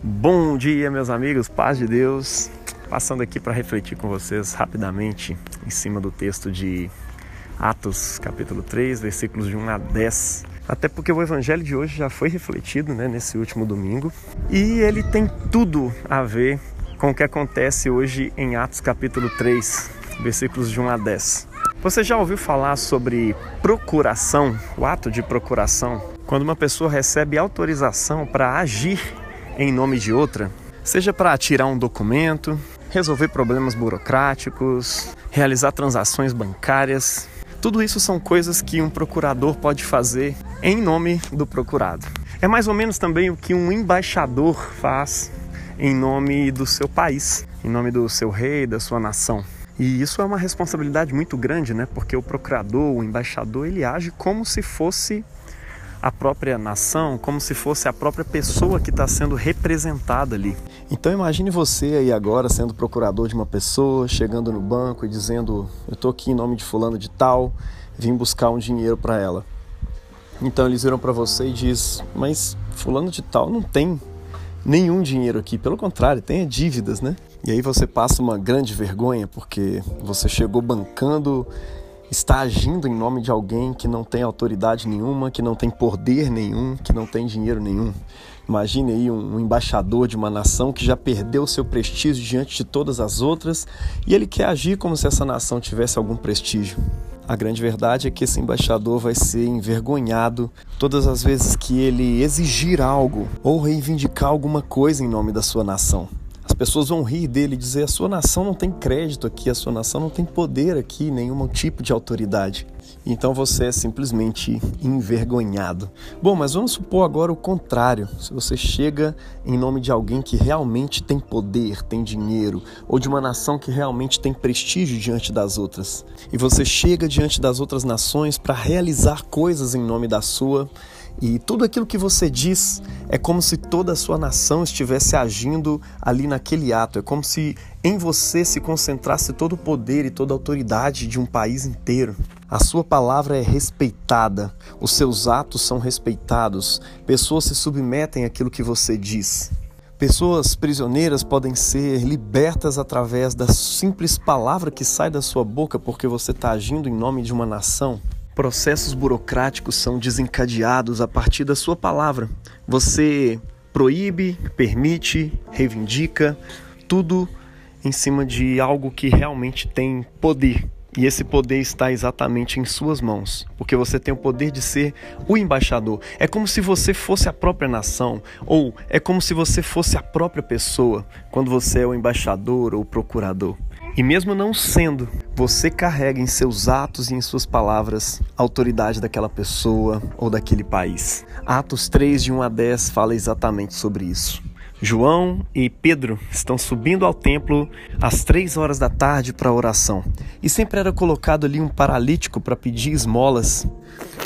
Bom dia, meus amigos, paz de Deus. Passando aqui para refletir com vocês rapidamente em cima do texto de Atos, capítulo 3, versículos de 1 a 10. Até porque o evangelho de hoje já foi refletido né, nesse último domingo e ele tem tudo a ver com o que acontece hoje em Atos, capítulo 3, versículos de 1 a 10. Você já ouviu falar sobre procuração, o ato de procuração? Quando uma pessoa recebe autorização para agir em nome de outra, seja para tirar um documento, resolver problemas burocráticos, realizar transações bancárias. Tudo isso são coisas que um procurador pode fazer em nome do procurado. É mais ou menos também o que um embaixador faz em nome do seu país, em nome do seu rei, da sua nação. E isso é uma responsabilidade muito grande, né? Porque o procurador, o embaixador, ele age como se fosse a própria nação, como se fosse a própria pessoa que está sendo representada ali. Então imagine você aí agora sendo procurador de uma pessoa, chegando no banco e dizendo: Eu estou aqui em nome de fulano de tal, vim buscar um dinheiro para ela. Então eles viram para você e diz: Mas fulano de tal não tem nenhum dinheiro aqui, pelo contrário, tem dívidas, né? E aí você passa uma grande vergonha porque você chegou bancando está agindo em nome de alguém que não tem autoridade nenhuma, que não tem poder nenhum, que não tem dinheiro nenhum. Imagine aí um, embaixador de uma nação que já perdeu seu prestígio diante de todas as outras e ele quer agir como se essa nação tivesse algum prestígio. A grande verdade é que esse embaixador vai ser envergonhado todas as vezes que ele exigir algo ou reivindicar alguma coisa em nome da sua nação pessoas vão rir dele e dizer: a sua nação não tem crédito aqui, a sua nação não tem poder aqui, nenhum tipo de autoridade. Então você é simplesmente envergonhado. Bom, mas vamos supor agora o contrário. Se você chega em nome de alguém que realmente tem poder, tem dinheiro, ou de uma nação que realmente tem prestígio diante das outras, e você chega diante das outras nações para realizar coisas em nome da sua, e tudo aquilo que você diz é como se toda a sua nação estivesse agindo ali naquele ato. É como se em você se concentrasse todo o poder e toda a autoridade de um país inteiro. A sua palavra é respeitada, os seus atos são respeitados, pessoas se submetem àquilo que você diz. Pessoas prisioneiras podem ser libertas através da simples palavra que sai da sua boca porque você está agindo em nome de uma nação. Processos burocráticos são desencadeados a partir da sua palavra. Você proíbe, permite, reivindica, tudo em cima de algo que realmente tem poder. E esse poder está exatamente em suas mãos, porque você tem o poder de ser o embaixador. É como se você fosse a própria nação, ou é como se você fosse a própria pessoa, quando você é o embaixador ou o procurador. E mesmo não sendo, você carrega em seus atos e em suas palavras a autoridade daquela pessoa ou daquele país. Atos 3, de 1 a 10, fala exatamente sobre isso. João e Pedro estão subindo ao templo às três horas da tarde para oração. E sempre era colocado ali um paralítico para pedir esmolas.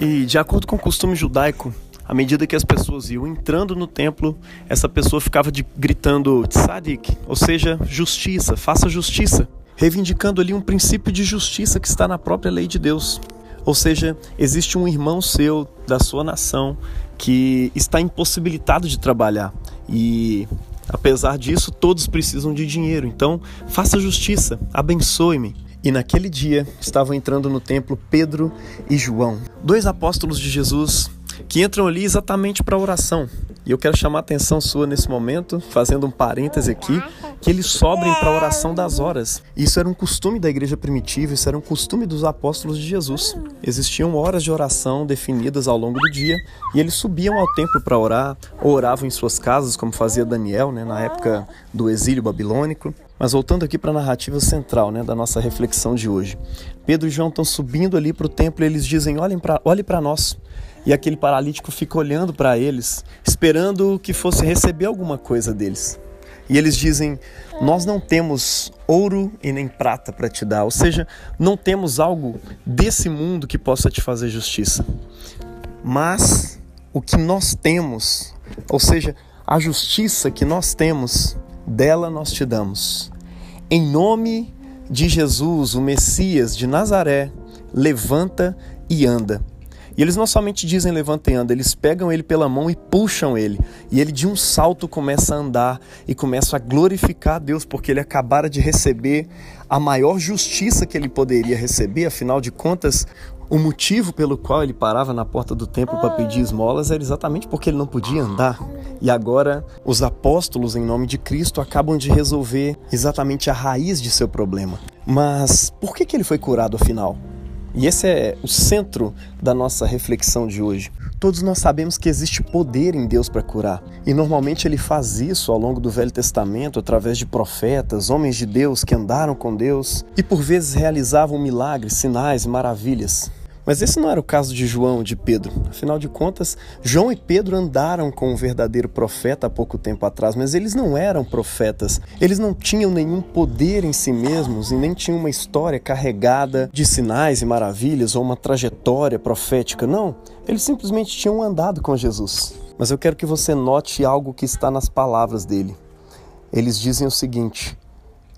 E, de acordo com o costume judaico, à medida que as pessoas iam entrando no templo, essa pessoa ficava de, gritando tzadik, ou seja, justiça, faça justiça reivindicando ali um princípio de justiça que está na própria lei de Deus. Ou seja, existe um irmão seu da sua nação que está impossibilitado de trabalhar e apesar disso todos precisam de dinheiro. Então, faça justiça, abençoe-me. E naquele dia estavam entrando no templo Pedro e João, dois apóstolos de Jesus que entram ali exatamente para a oração. E eu quero chamar a atenção sua nesse momento, fazendo um parêntese aqui, que eles sobrem para a oração das horas. Isso era um costume da igreja primitiva, isso era um costume dos apóstolos de Jesus. Existiam horas de oração definidas ao longo do dia e eles subiam ao templo para orar, oravam em suas casas, como fazia Daniel né, na época do exílio babilônico. Mas voltando aqui para a narrativa central né, da nossa reflexão de hoje. Pedro e João estão subindo ali para o templo e eles dizem: Olhem para olhe para nós. E aquele paralítico fica olhando para eles, esperando que fosse receber alguma coisa deles. E eles dizem: Nós não temos ouro e nem prata para te dar, ou seja, não temos algo desse mundo que possa te fazer justiça. Mas o que nós temos, ou seja, a justiça que nós temos, dela nós te damos. Em nome de Jesus, o Messias de Nazaré, levanta e anda. E eles não somente dizem levanta e anda, eles pegam ele pela mão e puxam ele. E ele de um salto começa a andar e começa a glorificar a Deus, porque ele acabara de receber a maior justiça que ele poderia receber, afinal de contas, o motivo pelo qual ele parava na porta do templo para pedir esmolas era exatamente porque ele não podia andar. E agora os apóstolos, em nome de Cristo, acabam de resolver exatamente a raiz de seu problema. Mas por que, que ele foi curado afinal? E esse é o centro da nossa reflexão de hoje. Todos nós sabemos que existe poder em Deus para curar, e normalmente ele faz isso ao longo do Velho Testamento através de profetas, homens de Deus que andaram com Deus e por vezes realizavam milagres, sinais e maravilhas. Mas esse não era o caso de João de Pedro. Afinal de contas, João e Pedro andaram com um verdadeiro profeta há pouco tempo atrás, mas eles não eram profetas. Eles não tinham nenhum poder em si mesmos e nem tinham uma história carregada de sinais e maravilhas ou uma trajetória profética. Não, eles simplesmente tinham andado com Jesus. Mas eu quero que você note algo que está nas palavras dele. Eles dizem o seguinte: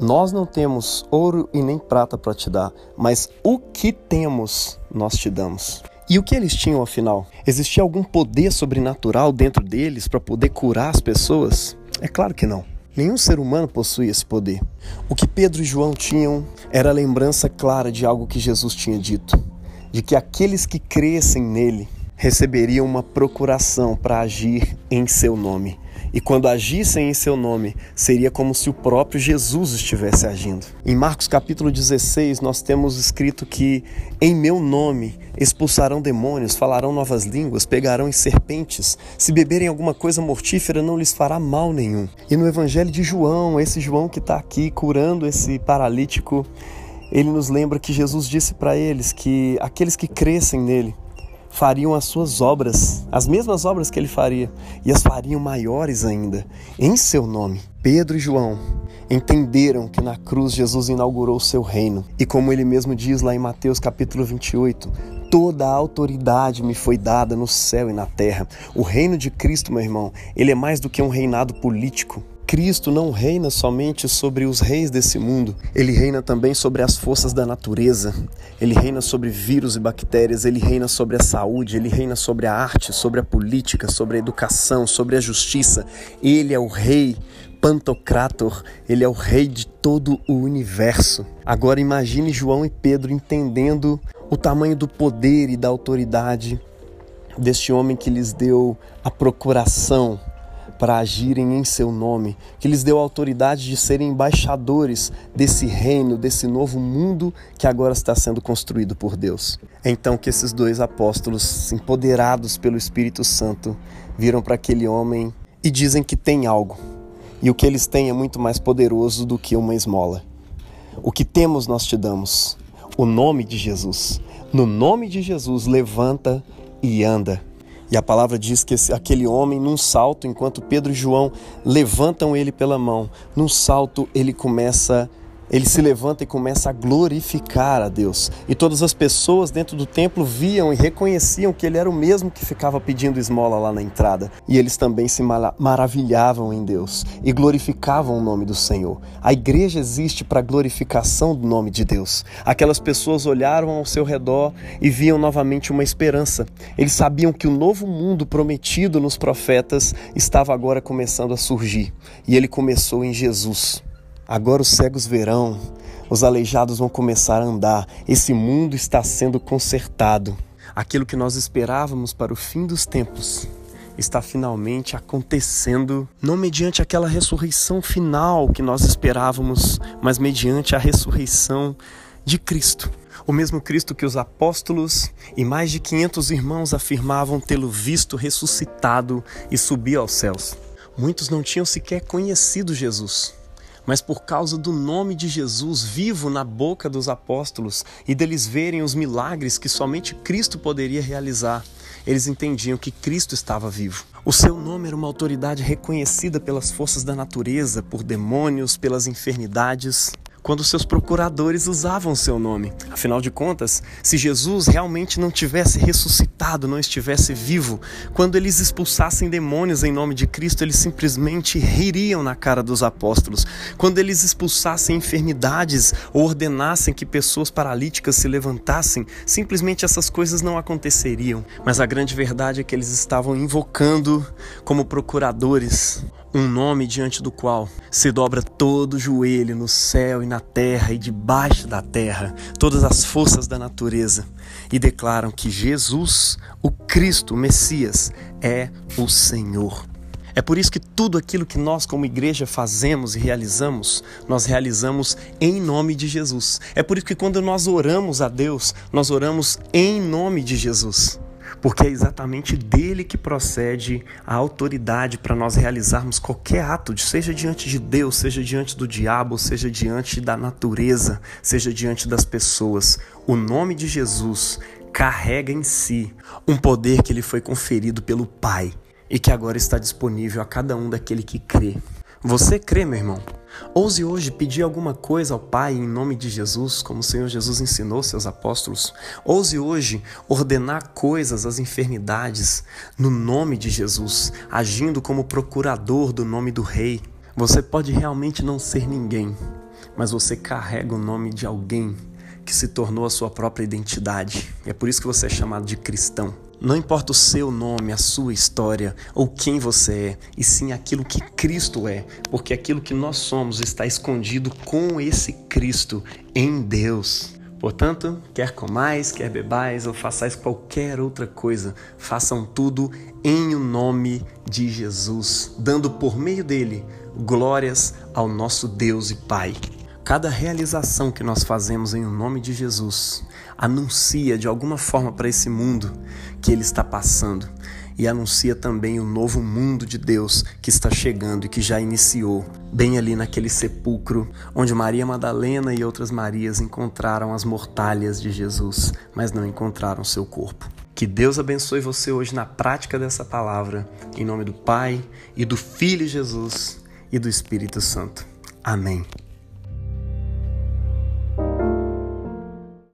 nós não temos ouro e nem prata para te dar, mas o que temos nós te damos. E o que eles tinham afinal? Existia algum poder sobrenatural dentro deles para poder curar as pessoas? É claro que não. Nenhum ser humano possui esse poder. O que Pedro e João tinham era a lembrança clara de algo que Jesus tinha dito: de que aqueles que crescem nele receberiam uma procuração para agir em seu nome e quando agissem em seu nome, seria como se o próprio Jesus estivesse agindo. Em Marcos capítulo 16, nós temos escrito que em meu nome expulsarão demônios, falarão novas línguas, pegarão em serpentes, se beberem alguma coisa mortífera não lhes fará mal nenhum. E no evangelho de João, esse João que está aqui curando esse paralítico, ele nos lembra que Jesus disse para eles que aqueles que crescem nele fariam as suas obras, as mesmas obras que ele faria, e as fariam maiores ainda, em seu nome. Pedro e João entenderam que na cruz Jesus inaugurou o seu reino, e como ele mesmo diz lá em Mateus capítulo 28, toda a autoridade me foi dada no céu e na terra. O reino de Cristo, meu irmão, ele é mais do que um reinado político. Cristo não reina somente sobre os reis desse mundo, ele reina também sobre as forças da natureza, ele reina sobre vírus e bactérias, ele reina sobre a saúde, ele reina sobre a arte, sobre a política, sobre a educação, sobre a justiça. Ele é o rei Pantocrator, ele é o rei de todo o universo. Agora imagine João e Pedro entendendo o tamanho do poder e da autoridade deste homem que lhes deu a procuração para agirem em seu nome, que lhes deu autoridade de serem embaixadores desse reino, desse novo mundo que agora está sendo construído por Deus. É então que esses dois apóstolos, empoderados pelo Espírito Santo, viram para aquele homem e dizem que tem algo. E o que eles têm é muito mais poderoso do que uma esmola. O que temos nós te damos. O nome de Jesus. No nome de Jesus, levanta e anda. E a palavra diz que esse, aquele homem, num salto, enquanto Pedro e João levantam ele pela mão, num salto ele começa ele se levanta e começa a glorificar a Deus. E todas as pessoas dentro do templo viam e reconheciam que ele era o mesmo que ficava pedindo esmola lá na entrada. E eles também se maravilhavam em Deus e glorificavam o nome do Senhor. A igreja existe para a glorificação do nome de Deus. Aquelas pessoas olharam ao seu redor e viam novamente uma esperança. Eles sabiam que o novo mundo prometido nos profetas estava agora começando a surgir. E ele começou em Jesus. Agora os cegos verão, os aleijados vão começar a andar. Esse mundo está sendo consertado. Aquilo que nós esperávamos para o fim dos tempos está finalmente acontecendo, não mediante aquela ressurreição final que nós esperávamos, mas mediante a ressurreição de Cristo. O mesmo Cristo que os apóstolos e mais de 500 irmãos afirmavam tê-lo visto ressuscitado e subir aos céus. Muitos não tinham sequer conhecido Jesus mas por causa do nome de Jesus vivo na boca dos apóstolos e deles verem os milagres que somente Cristo poderia realizar, eles entendiam que Cristo estava vivo. O seu nome era uma autoridade reconhecida pelas forças da natureza, por demônios, pelas enfermidades. Quando seus procuradores usavam seu nome. Afinal de contas, se Jesus realmente não tivesse ressuscitado, não estivesse vivo, quando eles expulsassem demônios em nome de Cristo, eles simplesmente ririam na cara dos apóstolos. Quando eles expulsassem enfermidades ou ordenassem que pessoas paralíticas se levantassem, simplesmente essas coisas não aconteceriam. Mas a grande verdade é que eles estavam invocando como procuradores um nome diante do qual se dobra todo o joelho no céu e na terra e debaixo da terra, todas as forças da natureza, e declaram que Jesus, o Cristo, o Messias, é o Senhor. É por isso que tudo aquilo que nós, como igreja, fazemos e realizamos, nós realizamos em nome de Jesus. É por isso que quando nós oramos a Deus, nós oramos em nome de Jesus porque é exatamente dele que procede a autoridade para nós realizarmos qualquer ato, seja diante de Deus, seja diante do diabo, seja diante da natureza, seja diante das pessoas. O nome de Jesus carrega em si um poder que lhe foi conferido pelo Pai e que agora está disponível a cada um daquele que crê. Você crê, meu irmão? Ouse hoje pedir alguma coisa ao Pai em nome de Jesus, como o Senhor Jesus ensinou seus apóstolos. Ouse hoje ordenar coisas às enfermidades no nome de Jesus, agindo como procurador do nome do Rei. Você pode realmente não ser ninguém, mas você carrega o nome de alguém que se tornou a sua própria identidade. É por isso que você é chamado de cristão. Não importa o seu nome, a sua história ou quem você é, e sim aquilo que Cristo é, porque aquilo que nós somos está escondido com esse Cristo em Deus. Portanto, quer comais, quer bebais ou façais qualquer outra coisa, façam tudo em o nome de Jesus, dando por meio dele glórias ao nosso Deus e Pai. Cada realização que nós fazemos em nome de Jesus anuncia de alguma forma para esse mundo que ele está passando e anuncia também o novo mundo de Deus que está chegando e que já iniciou, bem ali naquele sepulcro onde Maria Madalena e outras Marias encontraram as mortalhas de Jesus, mas não encontraram seu corpo. Que Deus abençoe você hoje na prática dessa palavra, em nome do Pai e do Filho Jesus e do Espírito Santo. Amém.